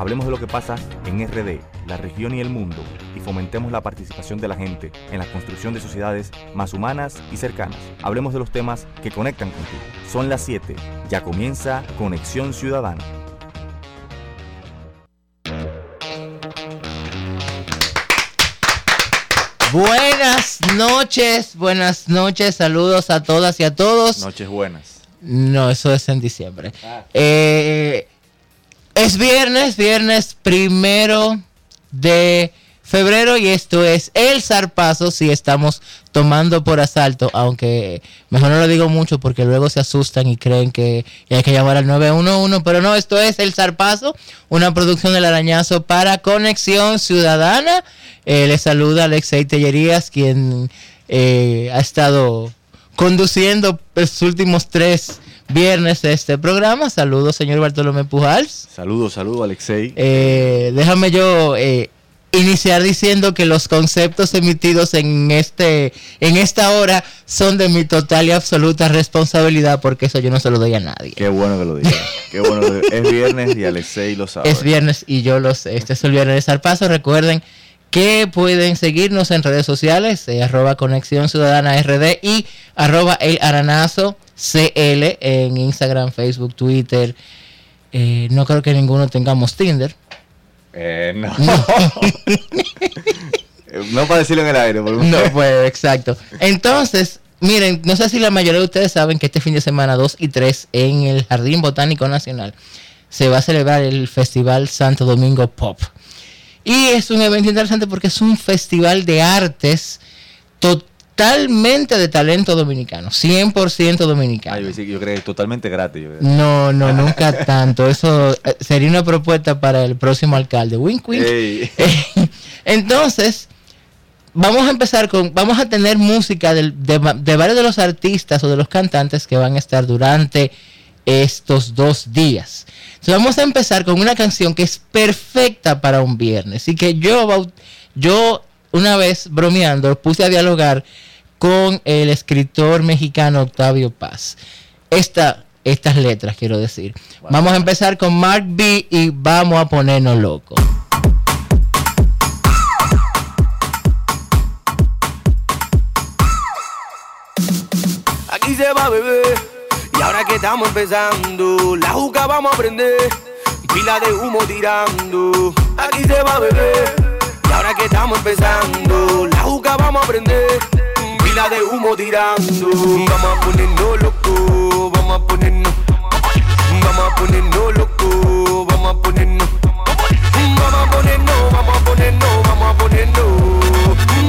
Hablemos de lo que pasa en RD, la región y el mundo, y fomentemos la participación de la gente en la construcción de sociedades más humanas y cercanas. Hablemos de los temas que conectan contigo. Son las 7. Ya comienza Conexión Ciudadana. Buenas noches, buenas noches, saludos a todas y a todos. Noches buenas. No, eso es en diciembre. Eh, es viernes, viernes primero de febrero y esto es el zarpazo si estamos tomando por asalto, aunque mejor no lo digo mucho porque luego se asustan y creen que hay que llamar al 911, pero no, esto es el zarpazo, una producción del arañazo para Conexión Ciudadana. Eh, le saluda Alexei Tellerías, quien eh, ha estado conduciendo los últimos tres viernes de este programa. Saludos, señor Bartolomé Pujals. Saludos, saludos, Alexei. Eh, déjame yo eh, iniciar diciendo que los conceptos emitidos en este en esta hora son de mi total y absoluta responsabilidad porque eso yo no se lo doy a nadie. Qué bueno que lo digas. Qué bueno. es viernes y Alexei lo sabe. Es viernes y yo lo sé. Este es el viernes al paso. Recuerden que pueden seguirnos en redes sociales, eh, arroba Conexión Ciudadana RD y arroba El Aranazo CL en Instagram, Facebook, Twitter. Eh, no creo que ninguno tengamos Tinder. Eh, no. no para decirlo en el aire. no, pues exacto. Entonces, miren, no sé si la mayoría de ustedes saben que este fin de semana 2 y 3 en el Jardín Botánico Nacional se va a celebrar el Festival Santo Domingo Pop. Y es un evento interesante porque es un festival de artes totalmente de talento dominicano, 100% dominicano. Ay, yo, yo creo que totalmente gratis. No, no, nunca tanto. Eso eh, sería una propuesta para el próximo alcalde. Wink, wink. Entonces, vamos a empezar con, vamos a tener música de, de varios de los artistas o de los cantantes que van a estar durante estos dos días. Entonces vamos a empezar con una canción que es perfecta para un viernes. Y que yo, yo una vez bromeando puse a dialogar con el escritor mexicano Octavio Paz. Esta, estas letras quiero decir. Vamos a empezar con Mark B y vamos a ponernos locos. Aquí se va a beber y ahora que estamos empezando, la juca vamos a prender. Pila de humo tirando, aquí se va a beber. Y ahora que estamos empezando, la juca vamos a prender. Pila de humo tirando, vamos a ponernos loco, vamos a ponernos. Vamos a ponernos loco, vamos a ponernos. Vamos a ponernos, vamos a ponernos, vamos a ponernos.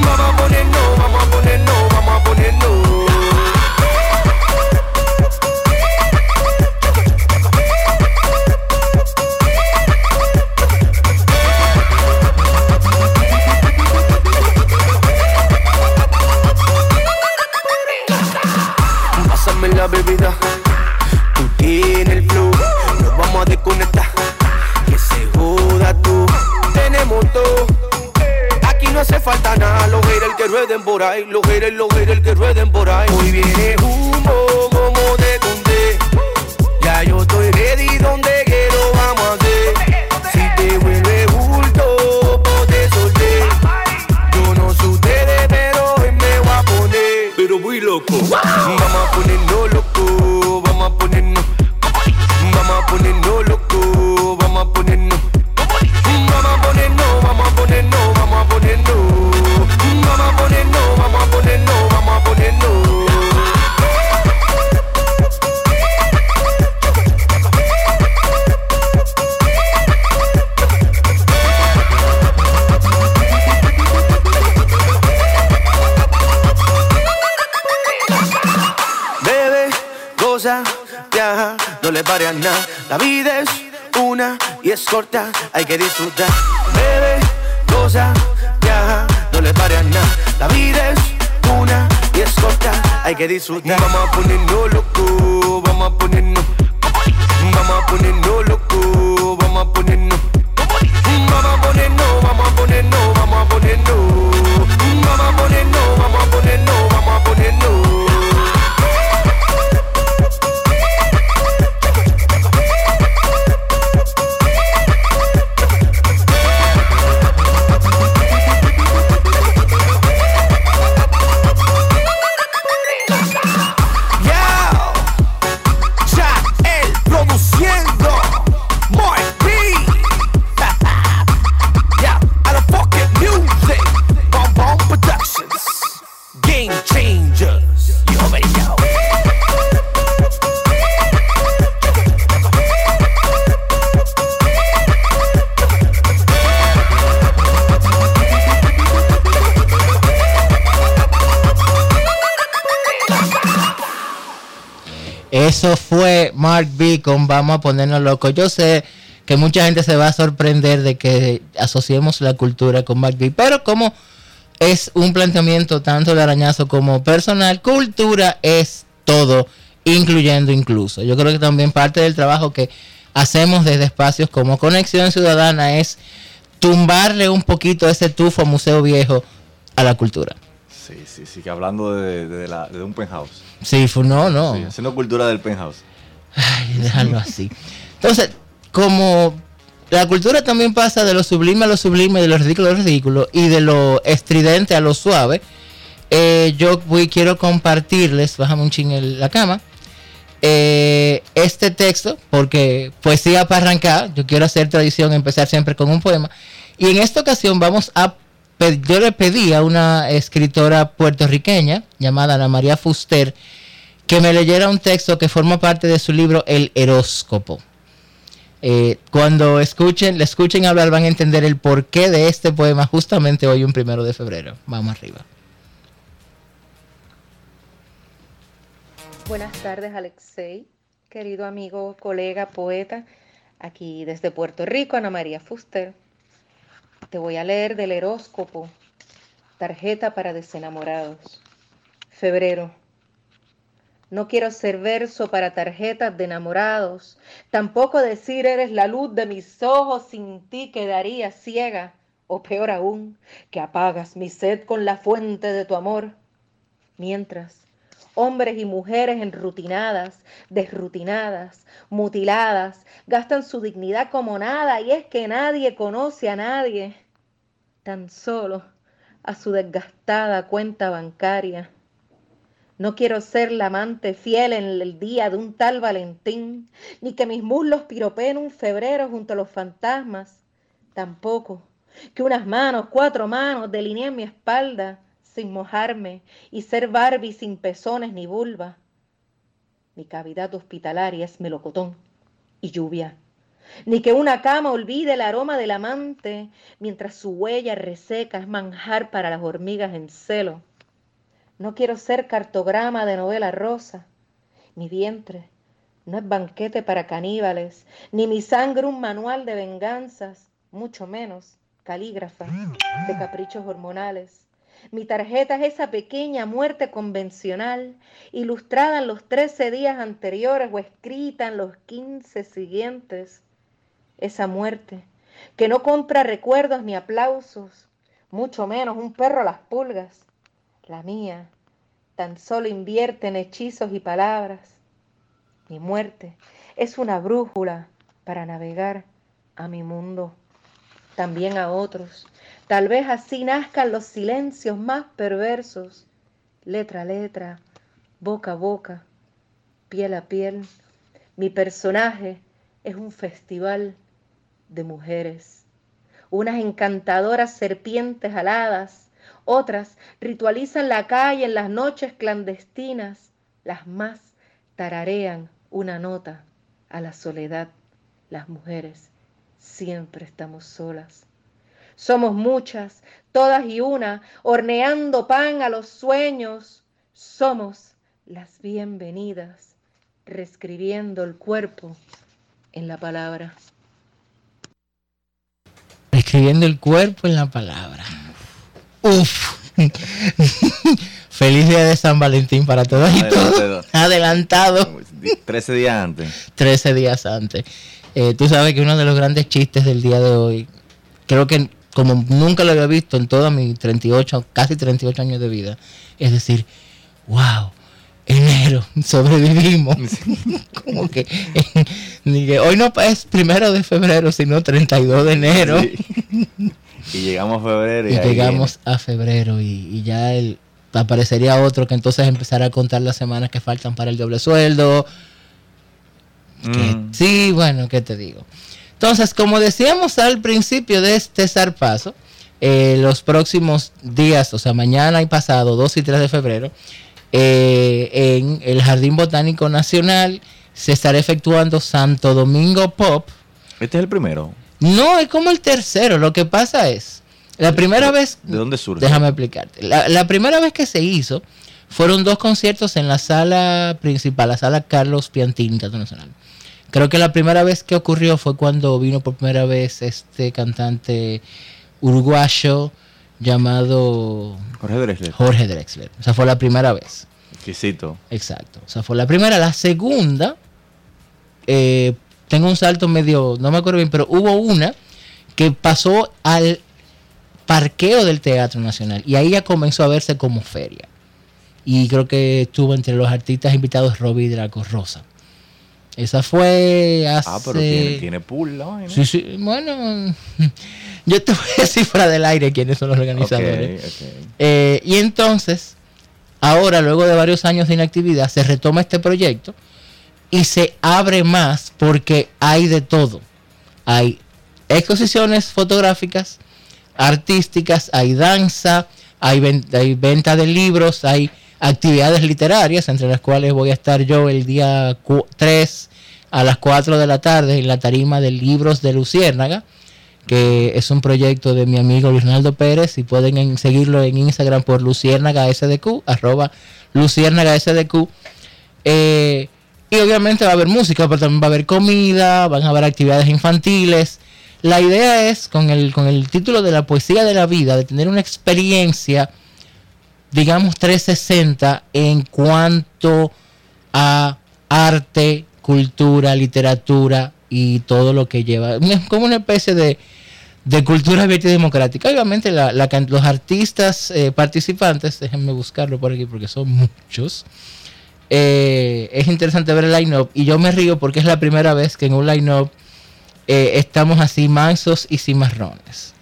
Corta, hay que disfrutar. Bebe, goza, viaja, no le pare a nada. La vida es una y es costa, hay que disfrutar. Vamos a ponernos loco, Vamos a ponernos locos. Yo sé que mucha gente se va a sorprender de que asociemos la cultura con B, pero como es un planteamiento tanto de arañazo como personal, cultura es todo, incluyendo incluso. Yo creo que también parte del trabajo que hacemos desde espacios como Conexión Ciudadana es tumbarle un poquito ese tufo museo viejo a la cultura. Sí, sí, sí, que hablando de, de la- de un penthouse. Sí, no, no. Sí, haciendo cultura del penthouse. Ay, déjalo así. Entonces, como la cultura también pasa de lo sublime a lo sublime, de lo ridículo a lo ridículo, y de lo estridente a lo suave, eh, yo voy, quiero compartirles, bájame un ching en la cama, eh, este texto, porque poesía para arrancar, yo quiero hacer tradición, empezar siempre con un poema, y en esta ocasión vamos a, yo le pedí a una escritora puertorriqueña llamada Ana María Fuster, que me leyera un texto que forma parte de su libro El Horóscopo. Eh, cuando escuchen, le escuchen hablar van a entender el porqué de este poema justamente hoy, un primero de febrero. Vamos arriba. Buenas tardes, Alexei, querido amigo, colega, poeta, aquí desde Puerto Rico, Ana María Fuster. Te voy a leer del horóscopo, tarjeta para desenamorados. Febrero. No quiero ser verso para tarjetas de enamorados, tampoco decir eres la luz de mis ojos, sin ti quedaría ciega, o peor aún, que apagas mi sed con la fuente de tu amor. Mientras, hombres y mujeres enrutinadas, desrutinadas, mutiladas, gastan su dignidad como nada y es que nadie conoce a nadie, tan solo a su desgastada cuenta bancaria. No quiero ser la amante fiel en el día de un tal Valentín, ni que mis muslos piropeen un febrero junto a los fantasmas. Tampoco que unas manos, cuatro manos, delineen mi espalda sin mojarme y ser Barbie sin pezones ni vulva. Mi cavidad hospitalaria es melocotón y lluvia. Ni que una cama olvide el aroma del amante mientras su huella reseca es manjar para las hormigas en celo. No quiero ser cartograma de novela rosa. Mi vientre no es banquete para caníbales, ni mi sangre un manual de venganzas, mucho menos calígrafa de caprichos hormonales. Mi tarjeta es esa pequeña muerte convencional, ilustrada en los 13 días anteriores o escrita en los 15 siguientes. Esa muerte que no compra recuerdos ni aplausos, mucho menos un perro a las pulgas. La mía tan solo invierte en hechizos y palabras. Mi muerte es una brújula para navegar a mi mundo, también a otros. Tal vez así nazcan los silencios más perversos, letra a letra, boca a boca, piel a piel. Mi personaje es un festival de mujeres, unas encantadoras serpientes aladas, otras ritualizan la calle en las noches clandestinas, las más tararean una nota a la soledad. Las mujeres siempre estamos solas. Somos muchas, todas y una, horneando pan a los sueños. Somos las bienvenidas, reescribiendo el cuerpo en la palabra. Escribiendo el cuerpo en la palabra. Uf. Feliz día de San Valentín para todos y todos. Adelantado. 13 días antes. 13 días antes. Eh, tú sabes que uno de los grandes chistes del día de hoy, creo que como nunca lo había visto en todos mis 38, casi 38 años de vida, es decir, wow, enero, sobrevivimos. como que, hoy no es primero de febrero, sino 32 de enero. Y llegamos a febrero. Y, llegamos a febrero y, ya el, aparecería otro que entonces empezará a contar las semanas que faltan para el doble sueldo. Mm. sí, bueno, ¿qué te digo? Entonces, como decíamos al principio de este zarpazo, eh, los próximos días, o sea, mañana y pasado, 2 y 3 de febrero, eh, en el Jardín Botánico Nacional se estará efectuando Santo Domingo Pop. ¿Este es el primero? No, es como el tercero. Lo que pasa es, la primera vez... ¿De dónde surge? Déjame explicarte. La, primera vez que se hizo fueron dos conciertos en la sala principal, la sala Carlos Piantini Internacional. Creo que la primera vez que ocurrió fue cuando vino por primera vez este cantante uruguayo llamado Jorge Drexler. Jorge Drexler. O sea, fue la primera vez. Exquisito. Exacto. O sea, fue la primera. La segunda, eh, tengo un salto medio, no me acuerdo bien, pero hubo una que pasó al parqueo del Teatro Nacional y ahí ya comenzó a verse como feria. Y creo que estuvo entre los artistas invitados Robbie Draco Rosa. Esa fue hace... Ah, pero tiene, tiene pool, ¿no? Sí, sí, bueno, yo te voy a decir fuera del aire quiénes son los organizadores. Eh, y entonces, ahora, luego de varios años de inactividad, se retoma este proyecto y se abre más porque hay de todo. Hay exposiciones fotográficas, artísticas, hay danza, hay, hay venta de libros, hay actividades literarias, entre las cuales voy a estar yo el día 3 a las 4 de la tarde en la tarima de libros de Luciérnaga, que es un proyecto de mi amigo Luis Pérez y pueden seguirlo en Instagram por Luciérnaga SDQ, arroba Luciérnaga SDQ. Eh, y obviamente va a haber música, pero también va a haber comida, van a haber actividades infantiles. La idea es, con el, con el título de la poesía de la vida, de tener una experiencia digamos, 360 en cuanto a arte, cultura, literatura y todo lo que lleva. Es como una especie de, cultura abierta y democrática. Obviamente los artistas eh, participantes, déjenme buscarlo por aquí porque son muchos. Eh, es interesante ver el line-up y yo me río porque es la primera vez que en un line-up eh, estamos así mansos y sin marrones.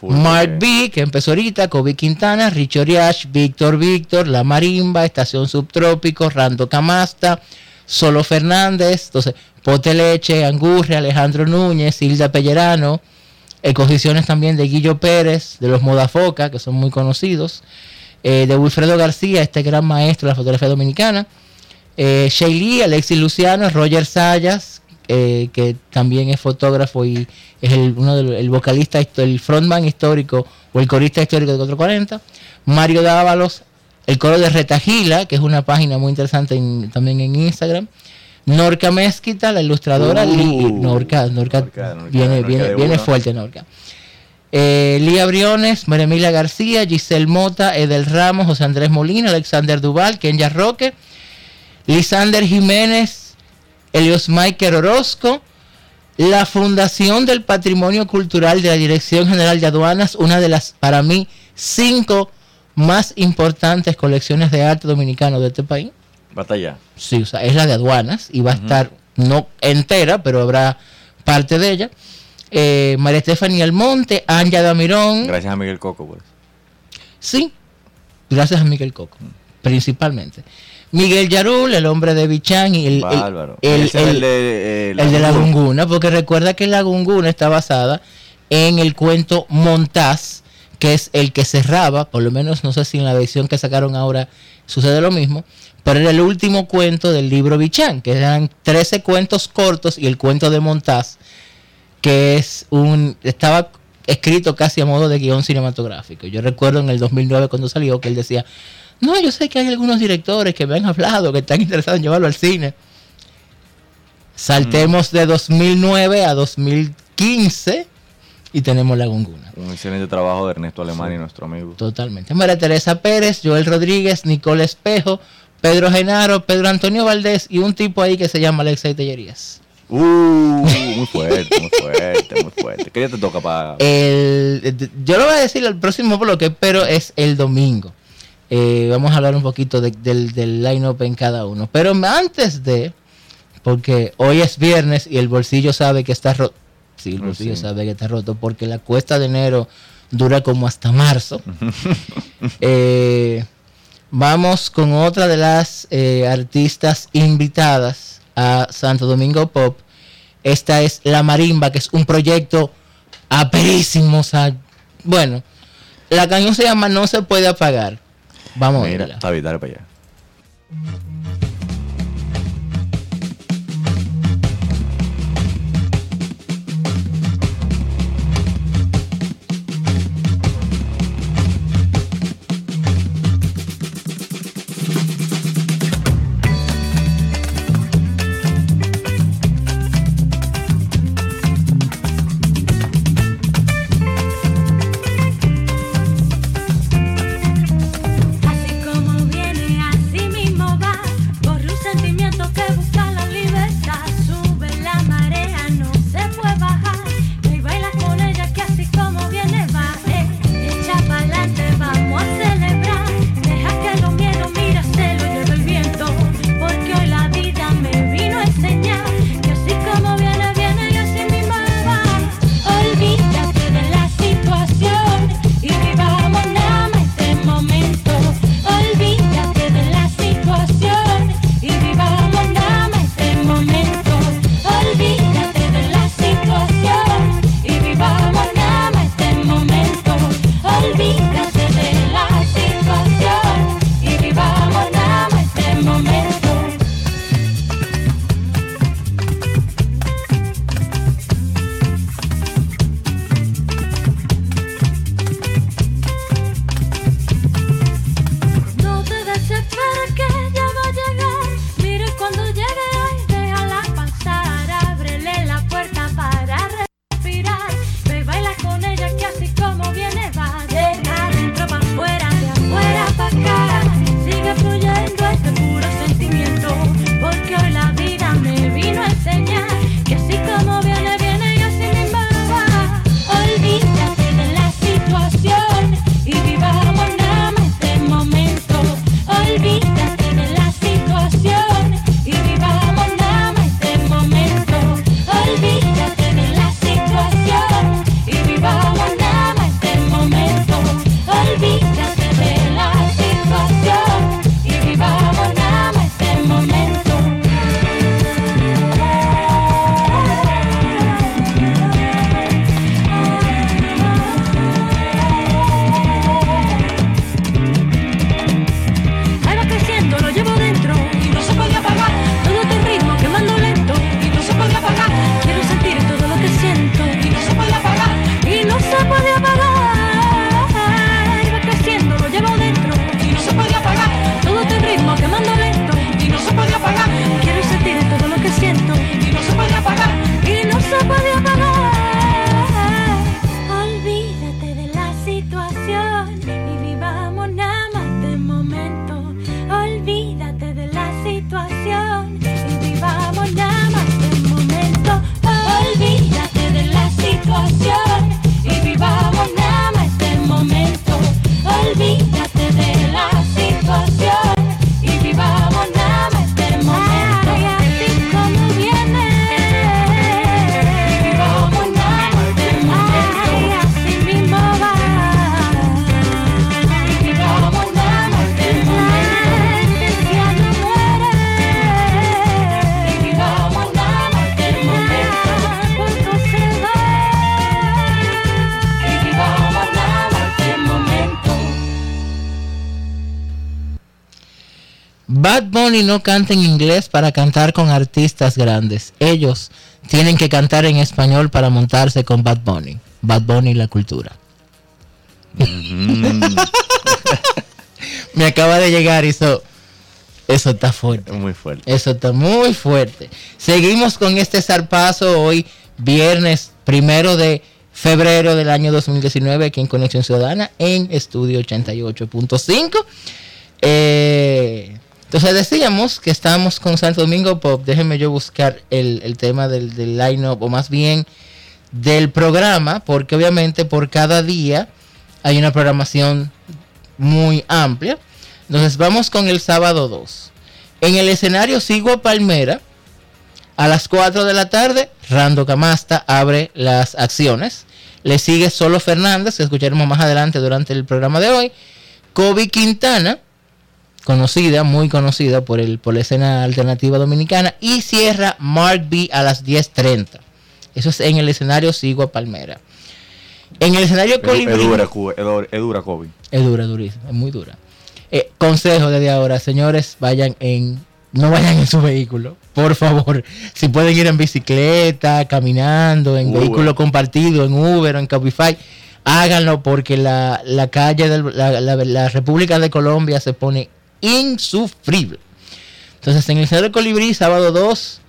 Mark B, que empezó ahorita, Kobe Quintana, Richard Oriach, Víctor Víctor, La Marimba, Estación Subtrópico, Rando Camasta, Solo Fernández, entonces Pote Leche, Angurria, Alejandro Núñez, Hilda Pellerano, exposiciones también de Guillo Pérez, de los Modafoca, que son muy conocidos, eh, de Wilfredo García, este gran maestro de la fotografía dominicana, eh, Shaylee, Alexis Luciano, Roger Sayas, eh, que también es fotógrafo y es el, uno del vocalista, el frontman histórico o el corista histórico de 440. Mario Dávalos, el coro de Retagila, que es una página muy interesante también en Instagram. Norca Mezquita, la ilustradora. Uh, Norca, Norca, viene, viene, viene fuerte, Norca. Eh, Lía Briones, María García, Giselle Mota, Edel Ramos, José Andrés Molina, Alexander Duval, Kenya Roque, Lisander Jiménez, Elios Michael Orozco, la Fundación del Patrimonio Cultural de la Dirección General de Aduanas, una de las, para mí, cinco más importantes colecciones de arte dominicano de este país. Batalla. Sí, o sea, es la de aduanas y va a estar no entera, pero habrá parte de ella. Eh, María Estefania Almonte, Anja Damirón. Gracias a Miguel Coco, pues. Sí, gracias a Miguel Coco, principalmente. Miguel Yarul, el hombre de Bichán y el, el, de, la Gunguna, porque recuerda que la Gunguna está basada en el cuento Montaz, que es el que cerraba, por lo menos no sé si en la versión que sacaron ahora sucede lo mismo, pero era el último cuento del libro Bichán, que eran 13 cuentos cortos y el cuento de Montaz, que es un estaba escrito casi a modo de guion cinematográfico. Yo recuerdo en el 2009 cuando salió que él decía, no, yo sé que hay algunos directores que me han hablado, que están interesados en llevarlo al cine. Saltemos de 2009 a 2015 y tenemos la gunguna. Un excelente trabajo de Ernesto Alemán y nuestro amigo. Totalmente. María Teresa Pérez, Joel Rodríguez, Nicole Espejo, Pedro Genaro, Pedro Antonio Valdés y un tipo ahí que se llama Alexei Tellerías. Uh, muy fuerte, muy fuerte, muy fuerte. ¿Qué día te toca para...? El, yo lo voy a decir el próximo bloque, pero es el domingo. Eh, vamos a hablar un poquito de- del, del line-up en cada uno. Pero antes de, porque hoy es viernes y el bolsillo sabe que está roto. Sí, el Ah, bolsillo sí. sabe que está roto porque la cuesta de enero dura como hasta marzo. Eh, vamos con otra de las eh, artistas invitadas a Santo Domingo Pop. Esta es La Marimba, que es un proyecto aperísimo. o sea, bueno, la canción se llama No se puede apagar. Vamos a dale para allá. No canta en inglés para cantar con artistas grandes. Ellos tienen que cantar en español para montarse con Bad Bunny. Bad Bunny la cultura. Mm, Me acaba de llegar y eso, eso está fuerte. muy fuerte. Eso está muy fuerte. Seguimos con este zarpazo hoy, viernes primero de febrero del año 2019 aquí en Conexión Ciudadana en Estudio 88.5. Eh, entonces decíamos que estábamos con Santo Domingo Pop. Déjenme yo buscar el, el tema del, del line-up, o más bien del programa, porque obviamente por cada día hay una programación muy amplia. Entonces vamos con el sábado 2. En el escenario sigo Palmera. A las 4 de la tarde, Rando Camasta abre las acciones. Le sigue Solo Fernández, que escucharemos más adelante durante el programa de hoy. Kobe Quintana, conocida, muy conocida por, el, por la escena alternativa dominicana. Y cierra Mark B a las 10.30. Eso es en el escenario Sigo a Palmera. En el escenario Es, Colibrí. es dura, es dura, es dura, Kobe. Es dura, durísima, es muy dura. Eh, consejo desde ahora, señores, vayan en, no vayan en su vehículo, por favor. Si pueden ir en bicicleta, caminando, en Uber. vehículo compartido, en Uber o en Cabify, háganlo porque la, la calle de la, la- la República de Colombia se pone insufrible. Entonces, en el Centro de Colibrí, sábado 2,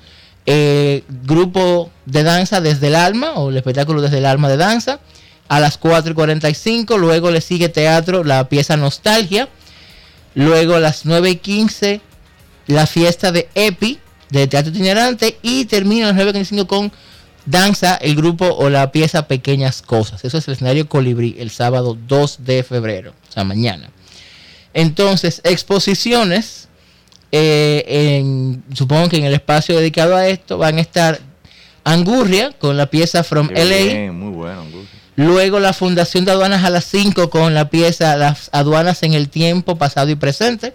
eh, grupo de danza desde el alma, o el espectáculo desde el alma de danza, a las 4 y 45. Luego le sigue teatro, la pieza Nostalgia. Luego a las 9 y 15, la fiesta de Epi, de teatro itinerante. Y termina a las 9 y 45 con danza, el grupo o la pieza Pequeñas Cosas. Eso es el escenario Colibrí, el sábado 2 de febrero, o sea, mañana. Entonces, exposiciones. eh, en- supongo que en el espacio dedicado a esto van a estar Angurria con la pieza From Qué LA. bien, muy bueno. Guti. Luego la Fundación de Aduanas a las 5 con la pieza Las aduanas en el tiempo pasado y presente.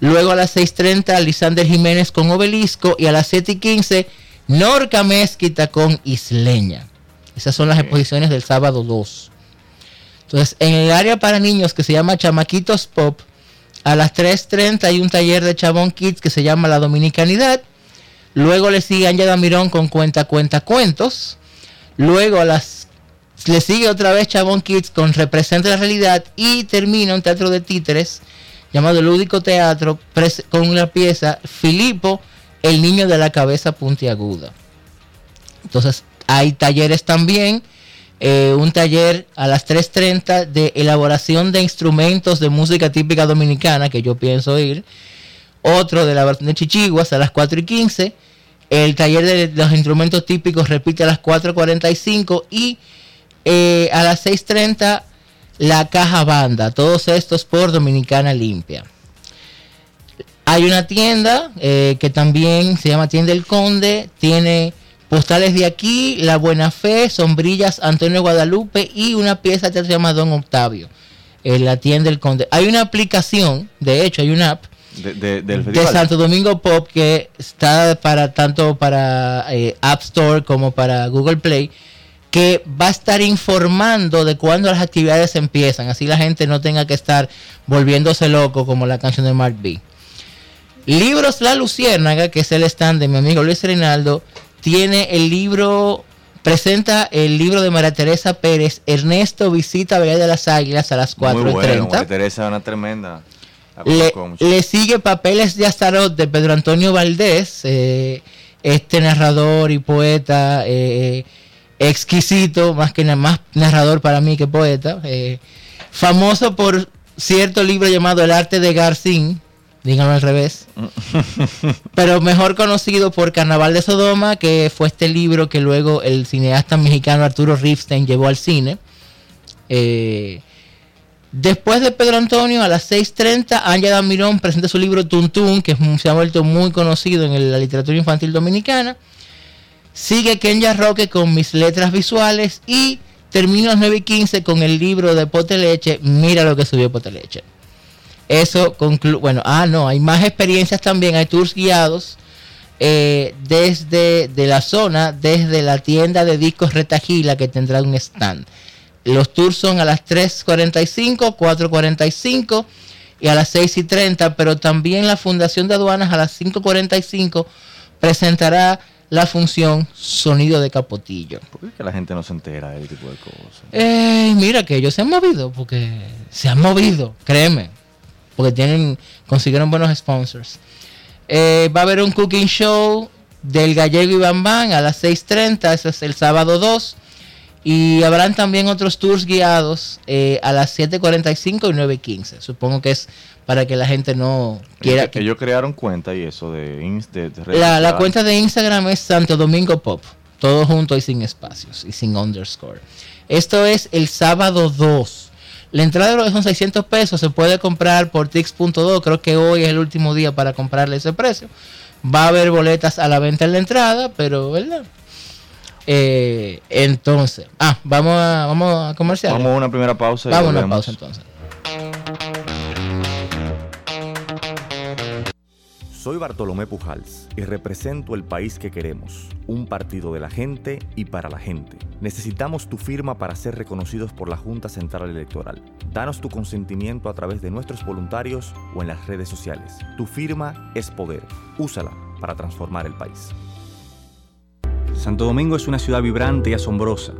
Luego a las 6.30 Lisander Jiménez con Obelisco y a las 7 y 15 Norca Mezquita con Isleña. Esas son las exposiciones del sábado 2. Entonces, en el área para niños que se llama Chamaquitos Pop, a las 3.30 hay un taller de Chabón Kids que se llama La Dominicanidad. Luego le sigue Ángela Mirón con Cuenta, Cuenta, Cuentos. Luego a las le sigue otra vez Chabón Kids con Representa la Realidad y termina un teatro de títeres llamado Lúdico Teatro con la pieza Filipo, el niño de la cabeza puntiaguda. Entonces hay talleres también, eh, un taller a las 3.30 de elaboración de instrumentos de música típica dominicana que yo pienso ir. Otro de elaboración de chichiguas a las 4 y 15. El taller de los instrumentos típicos repite a las 4.45 y eh, a las 6.30 la caja banda. Todos estos por Dominicana Limpia. Hay una tienda eh, que también se llama Tienda El Conde. Tiene postales de aquí, La Buena Fe, sombrillas Antonio Guadalupe y una pieza que se llama Don Octavio. En la Tienda El Conde. Hay una aplicación, de hecho hay una app De, de- del de festival. Santo Domingo Pop que está para tanto para eh, App Store como para Google Play que va a estar informando de cuándo las actividades empiezan así la gente no tenga que estar volviéndose loco como la canción de Mark B Libros La Luciérnaga que es el stand de mi amigo Luis Reinaldo tiene el libro presenta el libro de María Teresa Pérez Ernesto visita Bahía de las Águilas a las 4 Muy y bueno. 30 María Teresa es una tremenda. Le, sigue Papeles de Astaroth de Pedro Antonio Valdés, eh, este narrador y poeta eh, exquisito, más que más narrador para mí que poeta, eh, famoso por cierto libro llamado El arte de Garcín, díganlo al revés, pero mejor conocido por Carnaval de Sodoma, que fue este libro que luego el cineasta mexicano Arturo Ripstein llevó al cine. Eh, Después de Pedro Antonio, a las 6.30, Ángela Mirón presenta su libro Tuntún, que se ha vuelto muy conocido en la literatura infantil dominicana. Sigue Kenya Roque con Mis Letras Visuales y termina a las 9.15 con el libro de Poteleche, Mira lo que subió Poteleche. Eso concluye, bueno, ah, no, hay más experiencias también, hay tours guiados eh, desde de la zona, desde la tienda de discos Retajila que tendrá un stand. Los tours son a las 3.45, 4.45 y a las 6.30, pero también la Fundación de Aduanas a las 5.45 presentará la función Sonido de Capotillo. ¿Por qué es que la gente no se entera de ese tipo de cosas? Eh, mira que ellos se han movido, porque se han movido, créeme, porque tienen, consiguieron buenos sponsors. Eh, va a haber un cooking show del gallego y Bambán a las 6.30, ese es el sábado 2. Y habrán también otros tours guiados eh, a las 7.45 y 9.15. Supongo que es para que la gente no quiera... Ellos, ellos crearon cuenta y eso de, ins- de, La, la cuenta de Instagram es Santo Domingo Pop. Todo junto y sin espacios y sin underscore. Esto es el sábado 2. La entrada son 600 pesos. Se puede comprar por Tix.do. Creo que hoy es el último día para comprarle ese precio. Va a haber boletas a la venta en la entrada, pero ¿verdad? Eh, entonces, ah, vamos a, vamos a comercial. Vamos a una primera pausa y Vamos a una pausa entonces. Soy Bartolomé Pujals y represento el país que queremos, un partido de la gente y para la gente. Necesitamos tu firma para ser reconocidos por la Junta Central Electoral. Danos tu consentimiento a través de nuestros voluntarios o en las redes sociales. Tu firma es poder. Úsala para transformar el país. Santo Domingo es una ciudad vibrante y asombrosa,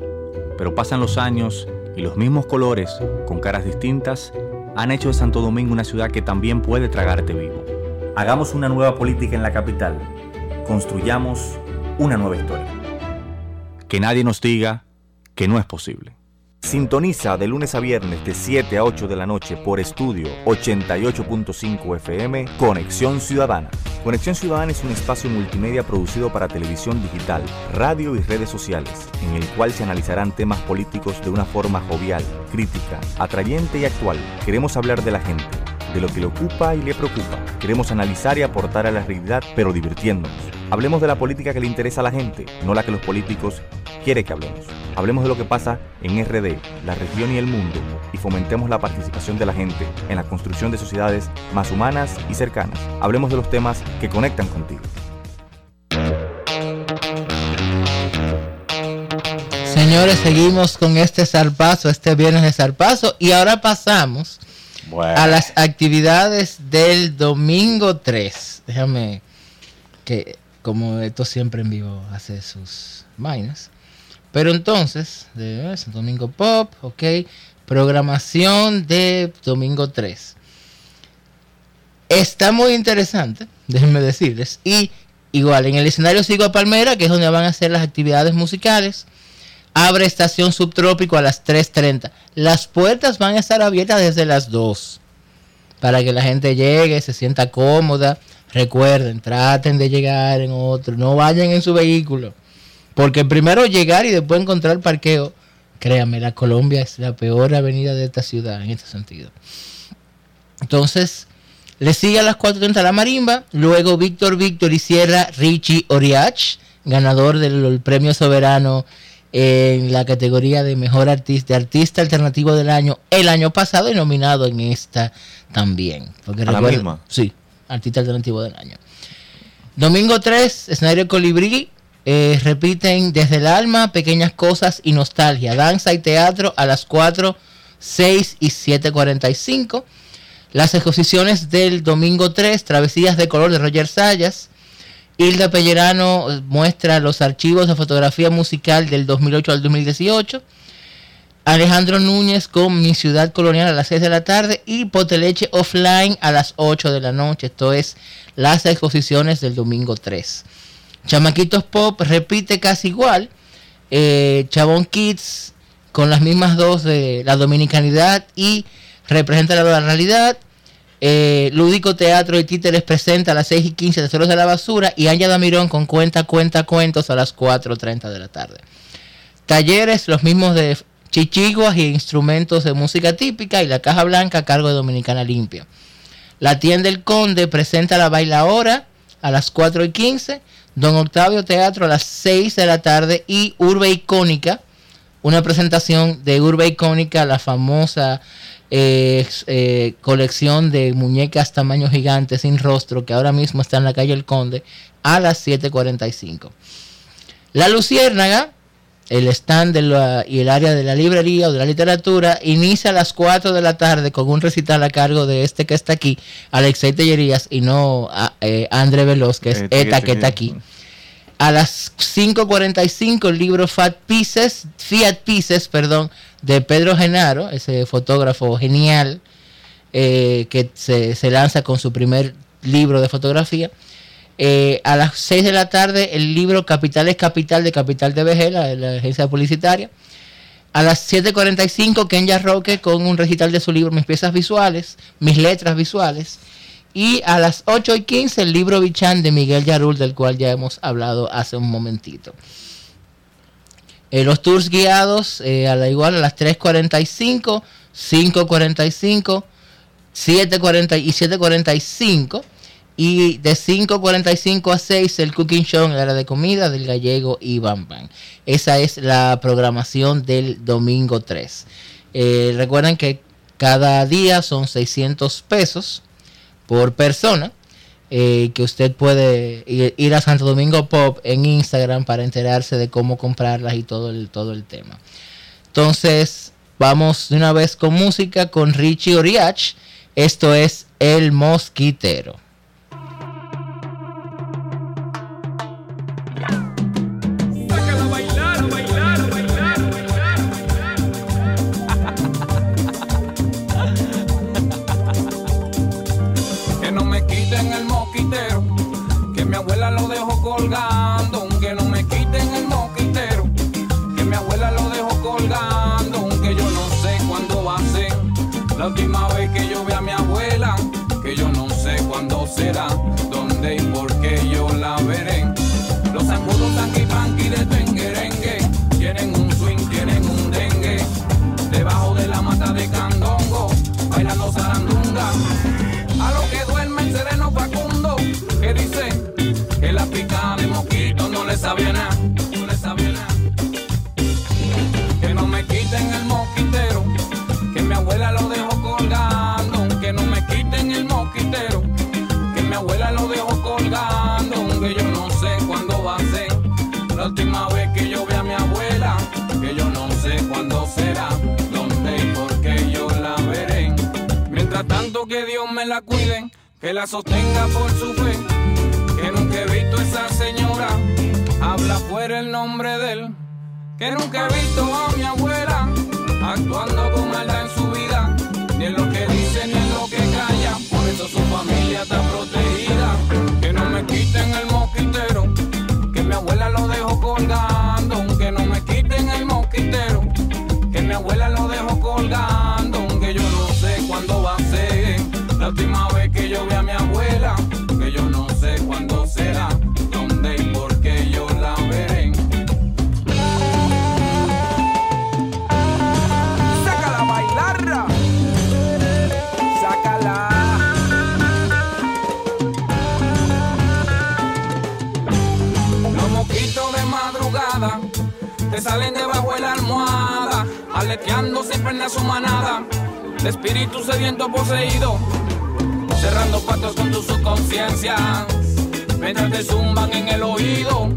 pero pasan los años y los mismos colores, con caras distintas, han hecho de Santo Domingo una ciudad que también puede tragarte vivo. Hagamos una nueva política en la capital. Construyamos una nueva historia. Que nadie nos diga que no es posible. Sintoniza de lunes a viernes de 7 a 8 de la noche por estudio 88.5 FM Conexión Ciudadana. Conexión Ciudadana es un espacio multimedia producido para televisión digital, radio y redes sociales, en el cual se analizarán temas políticos de una forma jovial, crítica, atrayente y actual. Queremos hablar de la gente, de lo que le ocupa y le preocupa. Queremos analizar y aportar a la realidad, pero divirtiéndonos. Hablemos de la política que le interesa a la gente, no la que los políticos quieren que hablemos. Hablemos de lo que pasa en RD, la región y el mundo, y fomentemos la participación de la gente en la construcción de sociedades más humanas y cercanas. Hablemos de los temas que conectan contigo. Señores, seguimos con este zarpazo, este viernes de zarpazo, y ahora pasamos a las actividades del domingo 3. Déjame que, como esto siempre en vivo hace sus vainas. Pero entonces, de domingo pop, ok. Programación de domingo 3. Está muy interesante, déjenme decirles. Y igual, en el escenario Sigo a Palmera, que es donde van a hacer las actividades musicales, abre estación subtrópico a las 3.30. Las puertas van a estar abiertas desde las 2 para que la gente llegue, se sienta cómoda. Recuerden, traten de llegar en otro, no vayan en su vehículo. Porque primero llegar y después encontrar parqueo. Créanme, la Colombia es la peor avenida de esta ciudad en este sentido. Entonces, le sigue a las 4.30 la marimba. Luego Víctor Víctor y cierra Richie Oriach, ganador del premio soberano en la categoría de mejor artista, artista alternativo del año el año pasado y nominado en esta también. Porque ¿A la misma? Sí, artista alternativo del año. Domingo 3, escenario Colibrí. eh, repiten desde el alma, pequeñas cosas y nostalgia. Danza y teatro a las 4, 6 y 7.45. Las exposiciones del domingo 3, Travesías de color de Roger Sayas. Hilda Pellerano eh, muestra los archivos de fotografía musical del 2008 al 2018. Alejandro Núñez con Mi Ciudad Colonial a las 6 de la tarde y Poteleche Offline a las 8 de la noche. Esto es las exposiciones del domingo 3. Chamaquitos Pop repite casi igual. Eh, Chabón Kids con las mismas dos de la dominicanidad y representa la realidad. Eh, Lúdico Teatro y Títeres presenta a las 6 y 15 Tesoros de la Basura y Anya Damirón con Cuenta, Cuenta, Cuentos a las 4.30 de la tarde. Talleres, los mismos de chichiguas y instrumentos de música típica y la Caja Blanca a cargo de Dominicana Limpia. La tienda El Conde presenta la baila hora a las 4 y 15, Don Octavio Teatro a las 6 de la tarde y Urbe Icónica, una presentación de Urbe Icónica, la famosa eh, eh, colección de muñecas tamaño gigante sin rostro que ahora mismo está en la calle El Conde a las 7.45. La Luciérnaga, el stand de la- y el área de la librería o de la literatura, inicia a las 4 de la tarde con un recital a cargo de este que está aquí, Alexei Tellerías, y no a, eh, André Veloz, que es que ETA que está aquí. A las 5.45 el libro Fat Pieces, Fiat Pieces, perdón, de Pedro Genaro, ese fotógrafo genial eh, que se, se lanza con su primer libro de fotografía. Eh, a las 6 de la tarde el libro Capital es Capital de Capital de BG, la, la agencia publicitaria. A las 7.45, Kenya Roque con un recital de su libro Mis piezas visuales, Mis letras visuales. Y a las 8.15, el libro Bichán de Miguel Yarul, del cual ya hemos hablado hace un momentito. Eh, los tours guiados, eh, a la igual a las 3.45, 5.45, 7.40 y 7.45. Y de 5.45 a 6 el Cooking Show en el área de comida del gallego y Bam. Esa es la programación del domingo 3. Eh, recuerden que cada día son 600 pesos por persona. eh, que usted puede ir, a Santo Domingo Pop en Instagram para enterarse de cómo comprarlas y todo el, todo el tema. Entonces, vamos de una vez con música con Richie Oriach. Esto es El Mosquitero. Su manada, de espíritu sediento poseído, cerrando patos con tu subconsciencia, mientras te zumban en el oído.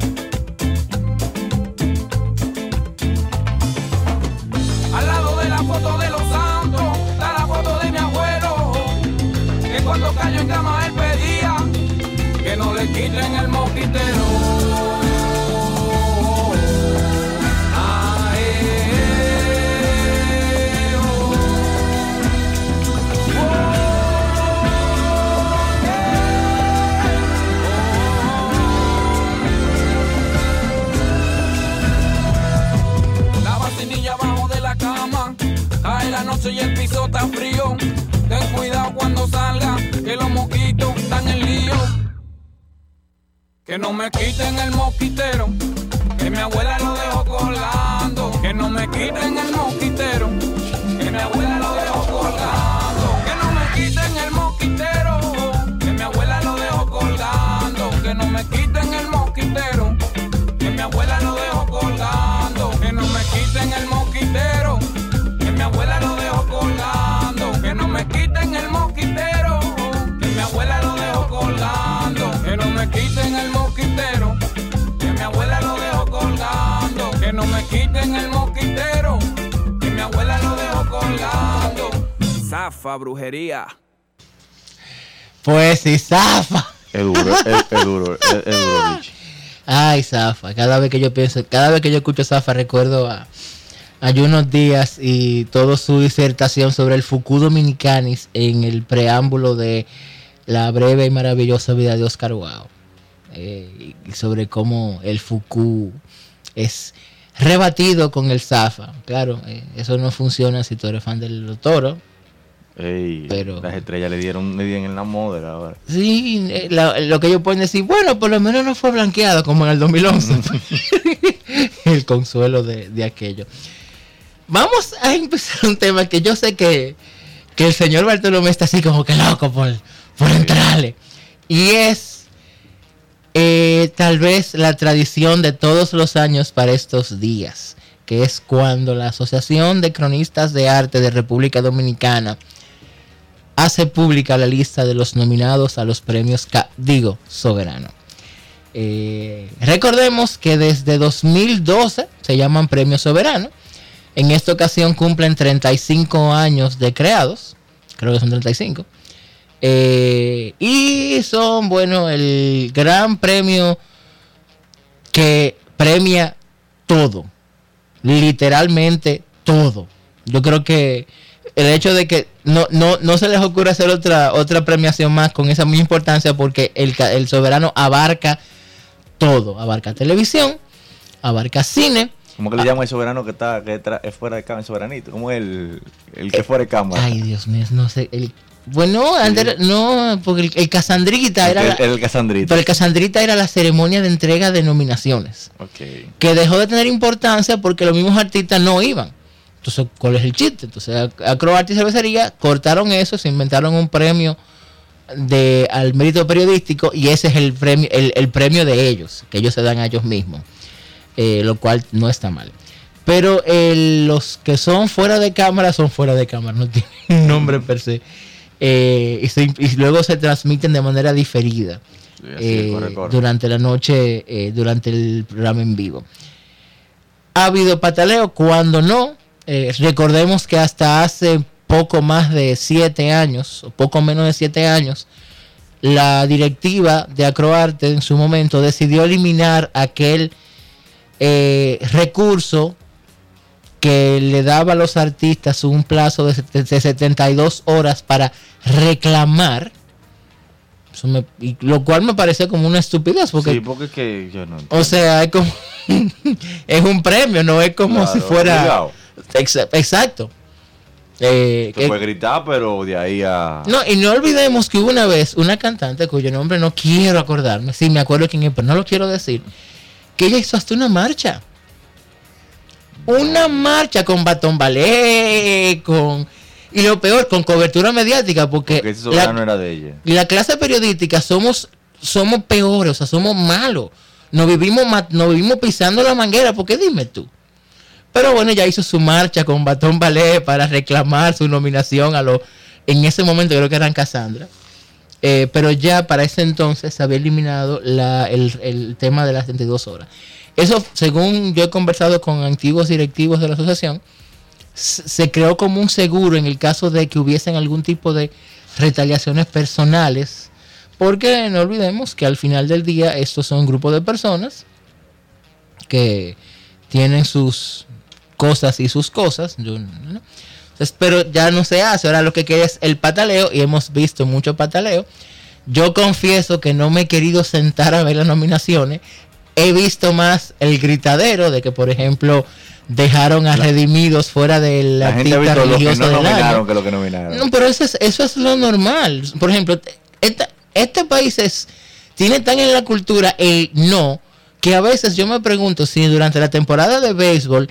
Salga, que los mosquitos están en lío. Que no me quiten el mosquitero, que mi abuela lo dejó colgando. Que no me quiten el mosquitero, que mi abuela lo dejó colgando. Que no me quiten el mosquitero, me quiten el mosquitero, que mi abuela lo dejó colgando. Zafa, brujería. Pues sí, zafa. Es duro, es, es duro, es, es duro. Ay, Zafa. Cada vez que yo pienso, cada vez que yo escucho Zafa, recuerdo a, a unos días y toda su disertación sobre el Foucault Dominicanis en el preámbulo de la breve y maravillosa vida de Oscar Wilde. Eh, y sobre cómo el Foucault es rebatido con el Zafa. Claro, eh, eso no funciona si tú eres fan del toro. Ey, Pero- Las estrellas le dieron le dieron en la moda ahora. Sí, eh, la- lo que ellos pueden decir, bueno, por lo menos no fue blanqueado como en el 2011. el consuelo de, de aquello. Vamos a empezar un tema que yo sé que, que el señor Bartolomé está así como que loco por, por entrarle. Y es eh, tal vez la tradición de todos los años para estos días, que es cuando la Asociación de Cronistas de Arte de República Dominicana hace pública la lista de los nominados a los premios, Ca- digo, Soberano. Eh, recordemos que desde 2012 se llaman Premios Soberano. En esta ocasión cumplen 35 años de creados. Creo que son 35. Eh, y son, bueno, el gran premio que premia todo. Literalmente todo. Yo creo que el hecho de que no, no, no se les ocurre hacer otra, otra premiación más con esa misma importancia porque el, el soberano abarca todo. Abarca televisión, abarca cine. ¿Cómo que le llaman el soberano que está que es fuera de cámara, el soberanito? ¿Cómo el, el que es fuera de cámara? Ay, Dios mío, no sé. El, bueno, antes no, porque el, el Casandrita era... el, Casandrito. pero el Casandrita era la ceremonia de entrega de nominaciones. Ok. que dejó de tener importancia porque los mismos artistas no iban. Entonces, ¿cuál es el chiste? Entonces, Acroarte y Cervecería cortaron eso, se inventaron un premio de al mérito periodístico y ese es el premio, el, el premio de ellos, que ellos se dan a ellos mismos, eh, lo cual no está mal. Pero eh, los que son fuera de cámara son fuera de cámara, no tienen nombre per se. Eh, y, se- y luego se transmiten de manera diferida eh, es, corre, corre. durante la noche, eh, durante el programa en vivo. Ha habido pataleo, cuando no. recordemos que hasta hace poco más de siete años, o poco menos de siete años, la directiva de Acroarte en su momento decidió eliminar aquel recurso que le daba a los artistas un plazo de, de 72 horas para reclamar. Eso me- y lo cual me parece como una estupidez, porque sí, porque que yo no o sea, es como es un premio, no es como Claro, si fuera exacto. Eh, eh, puede gritar, pero de ahí a. no, y no olvidemos que hubo una vez una cantante cuyo nombre no quiero acordarme, sí me acuerdo quién es, pero no lo quiero decir, que ella hizo hasta una marcha. Una marcha con batón ballet, con y lo peor, con cobertura mediática, porque, Porque ese la- soberano era de ella. y la clase periodística somos somos peores, o sea, somos malos. Nos vivimos nos vivimos pisando la manguera, porque dime tú. Pero bueno, ya hizo su marcha con Batón Ballet para reclamar su nominación a los en ese momento creo que eran Cassandra. Eh, pero ya para ese entonces se había eliminado la- el, el tema de las 72 horas. Eso, según yo he conversado con antiguos directivos de la asociación, se creó como un seguro en el caso de que hubiesen algún tipo de retaliaciones personales, porque no olvidemos que al final del día estos son un grupo de personas que tienen sus cosas y sus cosas. pero ya no se hace, ahora lo que queda es el pataleo y hemos visto mucho pataleo. Yo confieso que no me he querido sentar a ver las nominaciones. He visto más el gritadero de que, por ejemplo, dejaron a Redimidos fuera del La gente artista visto lo que no del año. que lo que nominaron. No, pero eso es, eso es lo normal. Por ejemplo, esta- este país es, tiene tan en la cultura el no que a veces yo me pregunto si durante la temporada de béisbol,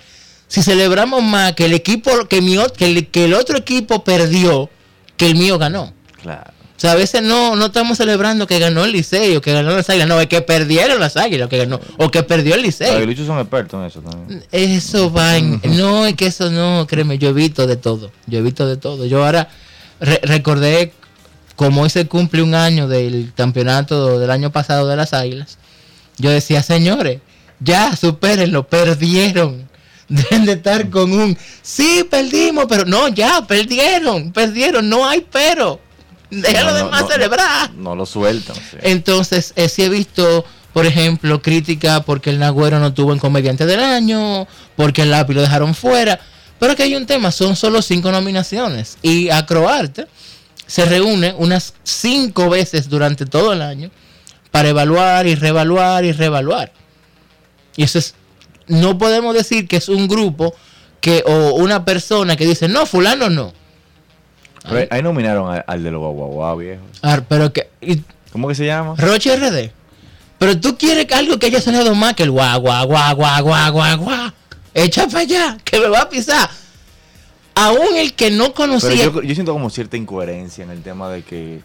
si celebramos más que el equipo, que, mi, que, el, que el otro equipo perdió, que el mío ganó. Claro. O sea, a veces no, no estamos celebrando que ganó el Liceo, que ganó las Águilas, no, es que perdieron las Águilas, que ganó, o que perdió el Los Liceo. aguiluchos son expertos en eso también. Eso va en... No, es que eso no, créeme, yo evito de todo. Yo evito de todo. Yo ahora re- recordé como hoy se cumple un año del campeonato del año pasado de las Águilas. Yo decía, señores, ya, supérenlo, perdieron. Deben de estar con un... Sí, perdimos, pero no, ya, perdieron, perdieron, no hay pero. Déjalo No, de no, más no, celebrar. No lo sueltan. sí. Entonces, eh, sí he visto, por ejemplo, crítica porque el Nagüero no tuvo en comediante del año, porque el lápiz lo dejaron fuera. Pero que hay un tema, son solo cinco nominaciones. Y Acroarte se reúne unas cinco veces durante todo el año para evaluar y reevaluar y reevaluar. Y eso es no podemos decir que es un grupo que o una persona que dice, no, fulano no. Pero ahí- ahí nominaron a- al de los guaguaguá, viejo. Ah, pero que... y- ¿Cómo que se llama? Roche RD. Pero tú quieres algo que haya sonado más que el guau, guau, guau, guau, guau, guau, guau. Echa para allá, que me va a pisar. Aún el que no Pero conocía... yo, yo siento como cierta incoherencia en el tema de que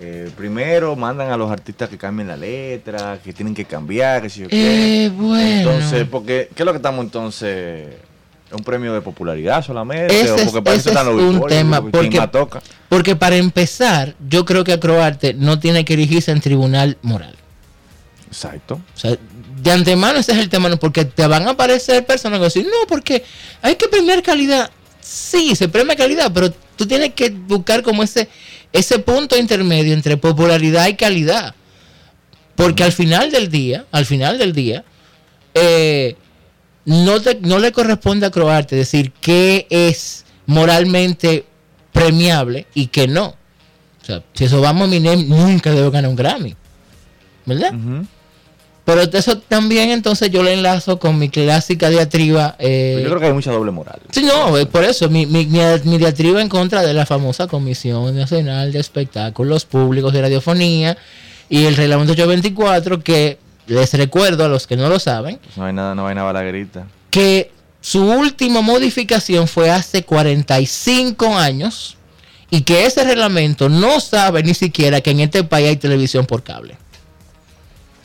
eh, primero mandan a los artistas que cambien la letra, que tienen que cambiar, que si yo qué. Eh, bueno. Entonces, porque, ¿qué es lo que estamos entonces? ¿Un premio de popularidad solamente? Ese ¿O es- porque para ese eso es un tema, ¿quién porque- toca? Porque para empezar, yo creo que Acroarte no tiene que dirigirse en tribunal moral. Exacto. O sea, de antemano ese es el tema, ¿no? porque te van a aparecer personas que van a decir, no, porque hay que premiar calidad. Sí, se premia calidad, pero tú tienes que buscar como ese, ese punto intermedio entre popularidad y calidad. Porque al final del día, al final del día, eh, no, te- no le corresponde a Croarte decir qué es moralmente premiable y qué no. O sea, si eso vamos a Eminem, nunca debe ganar un Grammy. ¿Verdad? Pero eso también entonces yo lo enlazo con mi clásica diatriba. eh, Yo creo que hay mucha doble moral. Sí, no, eh, por eso, mi, mi, mi- mi diatriba en contra de la famosa Comisión Nacional de Espectáculos Públicos de Radiofonía y el reglamento 824, que les recuerdo a los que no lo saben, No hay nada, no hay nada balaguerita. que su última modificación fue hace 45 años y que ese reglamento no sabe ni siquiera que en este país hay televisión por cable.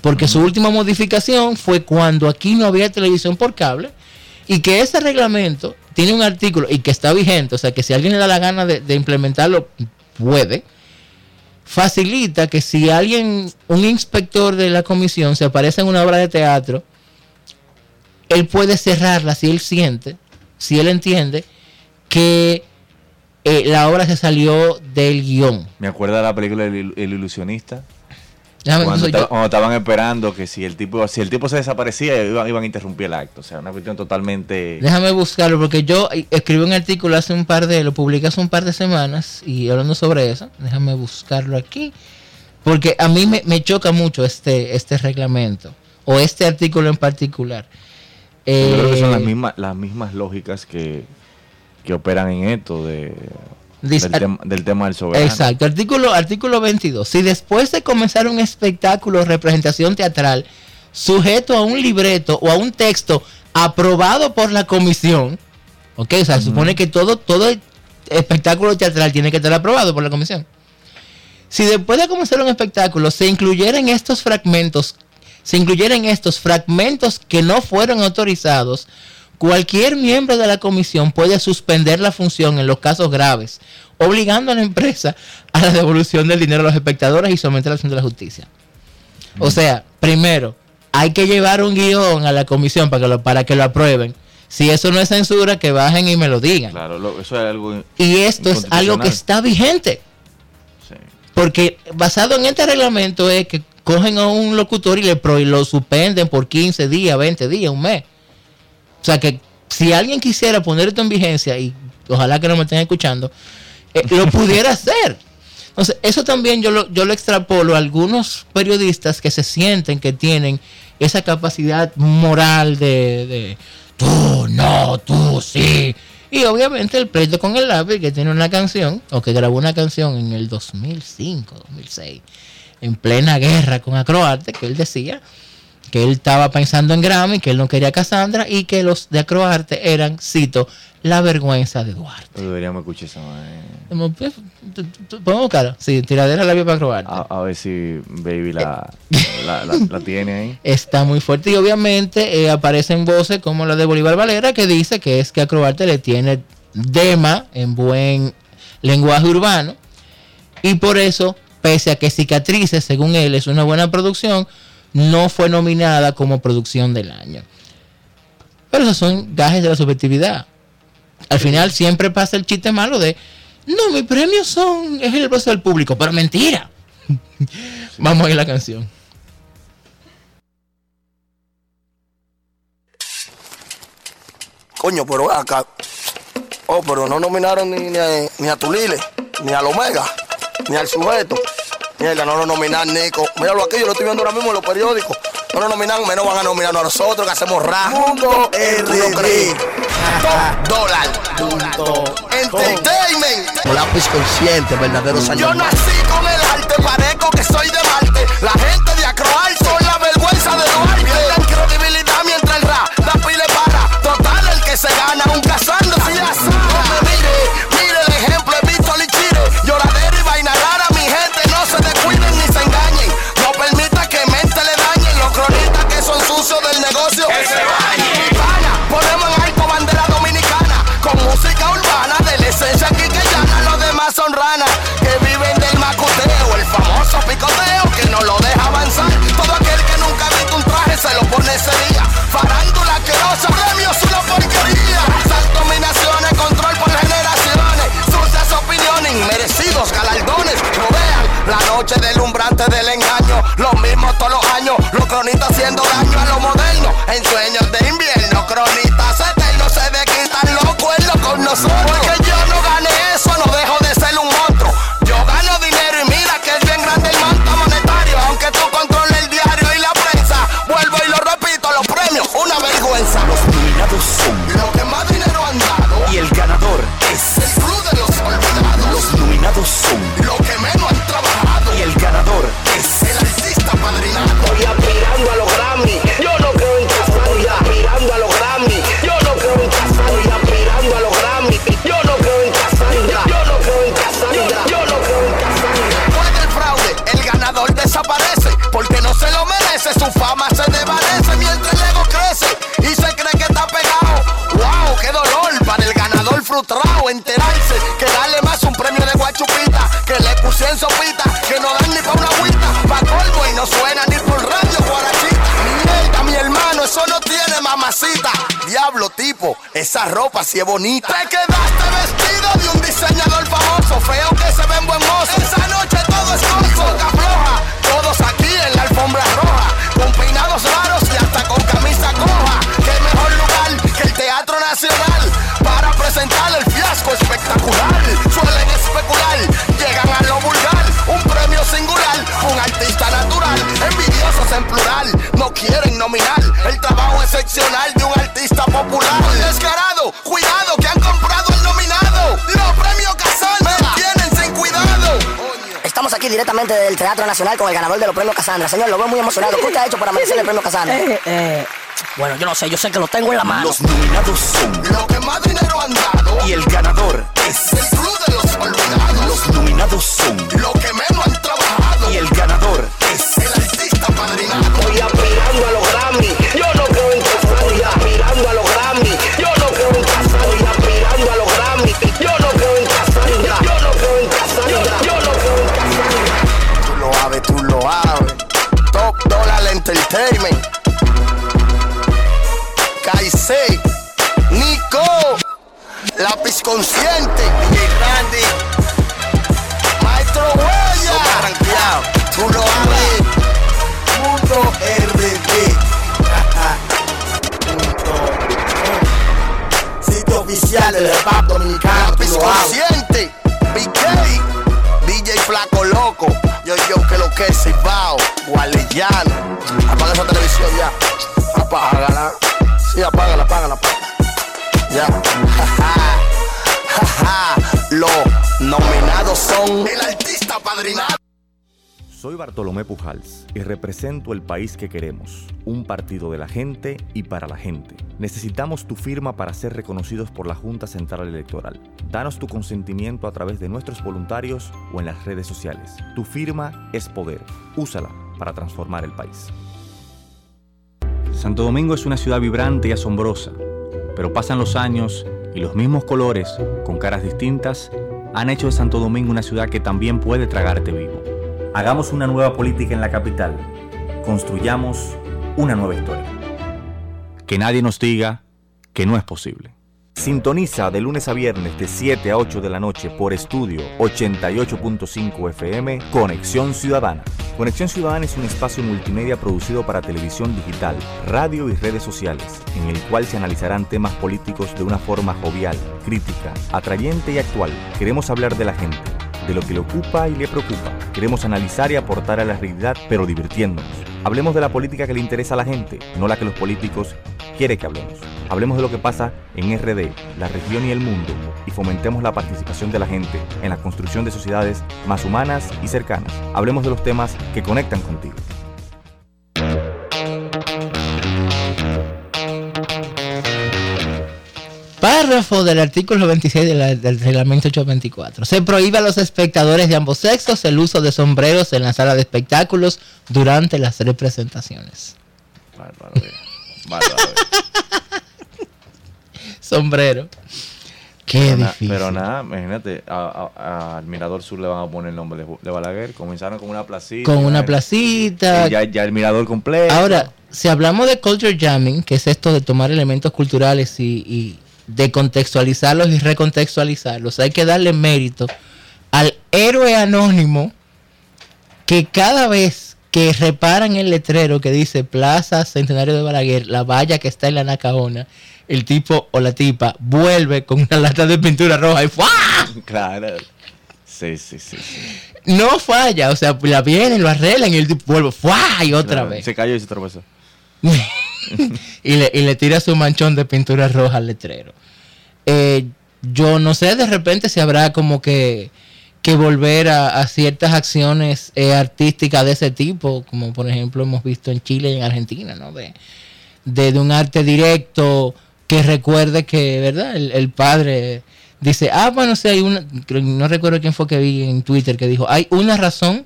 Porque su última modificación fue cuando aquí no había televisión por cable y que ese reglamento tiene un artículo y que está vigente, o sea que si alguien le da la gana de, de implementarlo, puede, facilita que si alguien, un inspector de la comisión se aparece en una obra de teatro, él puede cerrarla si él siente, si él entiende que eh, la obra se salió del guion. Me acuerdo de la película El, El Ilusionista. Cuando, estaban esperando que si el tipo si el tipo se desaparecía iban, iban a interrumpir el acto. O sea, una cuestión totalmente... Déjame buscarlo porque yo eh, escribí un artículo hace un par de, lo publiqué hace un par de semanas y hablando sobre eso, déjame buscarlo aquí, porque a mí me, me choca mucho este, este reglamento o este artículo en particular. Yo creo que son Eh, las mismas, las mismas lógicas que, que operan en esto de, Dice- del, tema, del tema del soberano. Exacto, artículo, artículo 22. Si después de comenzar un espectáculo o representación teatral sujeto a un libreto o a un texto aprobado por la comisión, ok, o sea, se supone que todo, todo espectáculo teatral tiene que estar aprobado por la comisión. Si después de comenzar un espectáculo se incluyeran estos fragmentos, se incluyeran estos fragmentos que no fueron autorizados, cualquier miembro de la comisión puede suspender la función en los casos graves, obligando a la empresa a la devolución del dinero a los espectadores y someter a la acción de la justicia. O sea, primero, hay que llevar un guion a la comisión para que lo, para que lo aprueben. Si eso no es censura, que bajen y me lo digan. Claro, lo- eso es algo... Y esto es algo que está vigente. Sí. Porque basado en este reglamento es que cogen a un locutor y le pro- y lo suspenden por 15 días, 20 días, un mes. O sea que si alguien quisiera poner esto en vigencia, y ojalá que no me estén escuchando, eh, lo pudiera hacer. Entonces, eso también yo lo, yo lo extrapolo a algunos periodistas que se sienten que tienen esa capacidad moral de, de tú, no, tú, sí. Y obviamente el pleito con el lápiz que tiene una canción, o que grabó una canción en el 2005, 2006, en plena guerra con Acroarte, que él decía que él estaba pensando en Grammy, que él no quería a Cassandra y que los de Acroarte eran, cito, la vergüenza de Duarte. Pero Deberíamos escuchar eh. Como, pues, ¿Podemos buscarlo? Sí, tiradera la vía para Acroarte. A, a ver si Baby la, la, la- la tiene ahí. está muy fuerte y obviamente eh, aparecen voces como la de Bolívar Valera que dice que es que Acroarte le tiene dema en buen lenguaje urbano y por eso, pese a que Cicatrices, según él, es una buena producción, no fue nominada como producción del año. Pero esos son gajes de la subjetividad. Al final siempre pasa el chiste malo de, no, mis premios son, es el voz del público, pero mentira. Vamos a ir a la canción. Coño, pero acá. Oh, pero no nominaron ni, ni, a, ni a Tulile, ni al Omega, ni al sujeto. Mierda, no lo nominaron, Nico. Míralo aquí, yo lo estoy viendo ahora mismo en los periódicos. no nos nominan, menos van a nominarnos a nosotros que hacemos rap. Mundo RD. Dólar. Punto. Entertainment. Lápiz consciente, verdadero Yo nací con el arte, parezco que soy de Marte. La gente de Acroal son la vergüenza de Duarte. Del engaño. Lo mismo todos los años. Los cronistas haciendo daño a lo moderno. En sueños Enterarse que darle más un premio de guachupita que le pusieron sopita que no dan ni pa' una agüita. Pa' colmo y no suena ni por radio guarachita. Mierda, mi hermano, eso no tiene mamacita. Diablo, tipo, esa ropa sí es bonita. Te quedaste vestido de un diseñador famoso, feo que se ve en buen mozo. Directamente del Teatro Nacional con el ganador de los premios Casandra. Señor, lo veo muy emocionado. ¿Qué usted ha hecho para merecer el premio Casandra? Eh, eh, bueno, yo no sé, yo sé que lo tengo en la mano. Los nominados son lo que más dinero han dado. Y el ganador Entertainment. Kaisei, Nico, Lápiz Consciente, DJ Randy, Maestro Huella, ranqueado, tú lo sabes, Mundo RD. Sitio oficial del rap dominicano, Lápiz Consciente, BK, Gualeyano, apaga esa televisión ya, apágala. Sí, apágala, apágala, apágala. Ya. Los nominados son el artista padrinado. Soy Bartolomé Pujals y represento el país que queremos, un partido de la gente y para la gente. Necesitamos tu firma para ser reconocidos por la Junta Central Electoral. Danos tu consentimiento a través de nuestros voluntarios o en las redes sociales. Tu firma es poder. Úsala para transformar el país. Santo Domingo es una ciudad vibrante y asombrosa, pero pasan los años y los mismos colores, con caras distintas, han hecho de Santo Domingo una ciudad que también puede tragarte vivo. Hagamos una nueva política en la capital. Construyamos una nueva historia. Que nadie nos diga que no es posible. Sintoniza de lunes a viernes de 7 a 8 de la noche por estudio 88.5 FM Conexión Ciudadana. Conexión Ciudadana es un espacio multimedia producido para televisión digital, radio y redes sociales, en el cual se analizarán temas políticos de una forma jovial, crítica, atrayente y actual. Queremos hablar de la gente, de lo que le ocupa y le preocupa. Queremos analizar y aportar a la realidad, pero divirtiéndonos. Hablemos de la política que le interesa a la gente, no la que los políticos quieren que hablemos. Hablemos de lo que pasa en RD, la región y el mundo, y fomentemos la participación de la gente en la construcción de sociedades más humanas y cercanas. Hablemos de los temas que conectan contigo. Párrafo del artículo 26 de la- del reglamento 824. Se prohíbe a los espectadores de ambos sexos el uso de sombreros en la sala de espectáculos durante las representaciones. Bárbaro. Sombrero. Qué Pero na- difícil. Pero nada, imagínate, a- a- al Mirador Sur le van a poner el nombre de, Balaguer. Comenzaron con una placita. Con una placita. Ya, ya el Mirador completo. Ahora, si hablamos de culture jamming, que es esto de tomar elementos culturales y, y de contextualizarlos y recontextualizarlos, hay que darle mérito al héroe anónimo que cada vez que reparan el letrero que dice Plaza Centenario de Balaguer, la valla que está en la Nacaona, el tipo o la tipa vuelve con una lata de pintura roja y ¡fua! Claro. Sí, sí, sí. sí. No falla, o sea, la vienen, lo arreglan y el tipo vuelve ¡fua! y otra Claro, vez. Se cayó y se tropezó. y, le, y le tira su manchón de pintura roja al letrero. Eh, yo no sé, de repente si habrá como que, que volver a, ciertas acciones eh, artísticas de ese tipo, como por ejemplo hemos visto en Chile y en Argentina, ¿no? De, de, un arte directo que recuerde que, ¿verdad? El, padre dice, ah, bueno, hay una, no recuerdo quién fue que vi en Twitter que dijo, hay una razón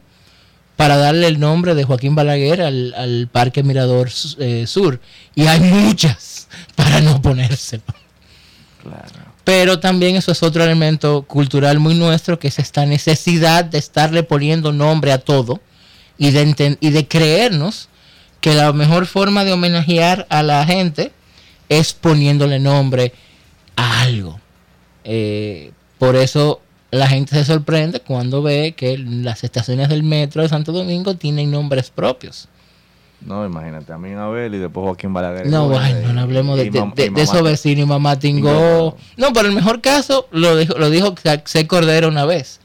para darle el nombre de Joaquín Balaguer al, al Parque Mirador eh, Sur. Y hay muchas para no ponérselo. Pero también eso es otro elemento cultural muy nuestro, que es esta necesidad de estarle poniendo nombre a todo y de, enten- y de creernos que la mejor forma de homenajear a la gente es poniéndole nombre a algo. Eh, por eso la gente se sorprende cuando ve que las estaciones del metro de Santo Domingo tienen nombres propios. No, imagínate, a mí Abel y después Joaquín Balaguer. No, Bueno, no hablemos de, de- de- esos vecinos y mamá Tingó. No, pero el mejor caso lo dijo, lo dijo C. Cordero una vez.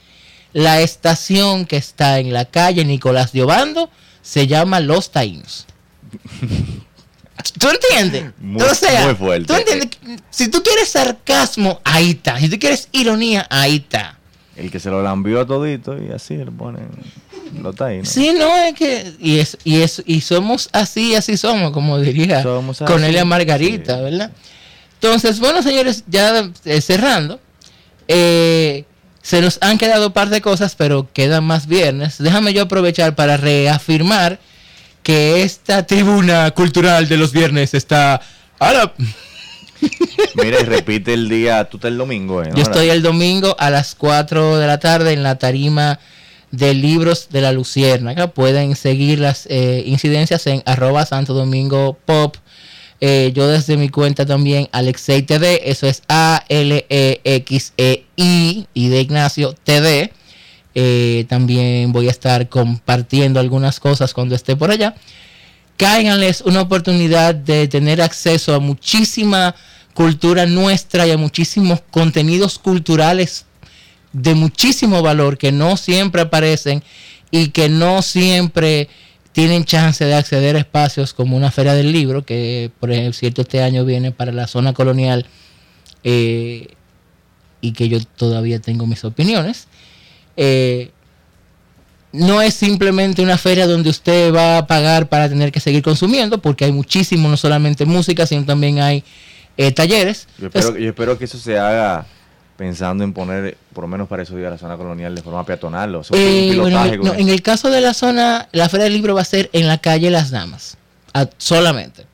La estación que está en la calle Nicolás de Obando se llama Los Taínos. ¿Tú entiendes? Muy- o sea, muy fuerte. ¿tú entiendes? Si tú quieres sarcasmo, ahí está. Si tú quieres ironía, ahí está. El que se lo lambió a todito y así le ponen. Lo está ahí, ¿no? Sí, no, es que. Y, es, y, es, y somos así, así somos, como diría Somos así, Cornelia Margarita, ¿verdad? Entonces, bueno, señores, ya eh, cerrando. eh, se nos han quedado un par de cosas, pero quedan más viernes. Déjame yo aprovechar para reafirmar que esta tribuna cultural de los viernes está. Ahora, Mira, y repite el día, tú estás el domingo, ¿eh? yo estoy el domingo a las 4 de la tarde en la tarima de libros de la Luciérnaga. Pueden seguir las eh, incidencias en arroba Santo Domingo Pop. Eh, yo desde mi cuenta también, Alexei TD, eso es A-L-E-X-E-I y de Ignacio TD. Eh, también voy a estar compartiendo algunas cosas cuando esté por allá. Cáiganles una oportunidad de tener acceso a muchísima cultura nuestra y a muchísimos contenidos culturales de muchísimo valor que no siempre aparecen y que no siempre tienen chance de acceder a espacios como una feria del libro, que por cierto este año viene para la zona colonial eh, y que yo todavía tengo mis opiniones. Eh, no es simplemente una feria donde usted va a pagar para tener que seguir consumiendo, porque hay muchísimo, no solamente música, sino también hay eh, talleres. Yo espero, Entonces, yo espero que eso se haga pensando en poner, por lo menos para esos días, la zona colonial de forma peatonal. O sea, un Eh, bueno, pilotaje en, con no, en el caso de la zona, la Feria del Libro va a ser en la calle Las Damas, a- solamente.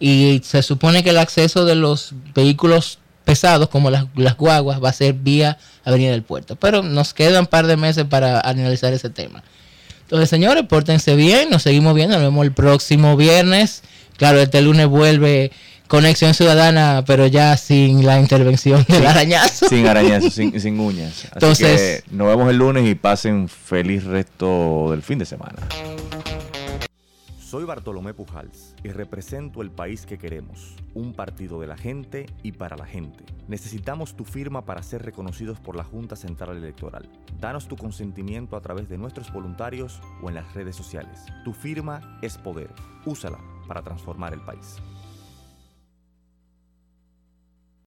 Y se supone que el acceso de los vehículos pesados, como las, las guaguas, va a ser vía Avenida del Puerto. Pero nos quedan un par de meses para analizar ese tema. Entonces, señores, pórtense bien, nos seguimos viendo, nos vemos el próximo viernes. Claro, este lunes vuelve Conexión Ciudadana, pero ya sin la intervención del arañazo. Sin arañazo, sin, sin uñas. Así Entonces- que nos vemos el lunes y pasen feliz resto del fin de semana. Soy Bartolomé Pujals y represento el país que queremos, un partido de la gente y para la gente. Necesitamos tu firma para ser reconocidos por la Junta Central Electoral. Danos tu consentimiento a través de nuestros voluntarios o en las redes sociales. Tu firma es poder. Úsala para transformar el país.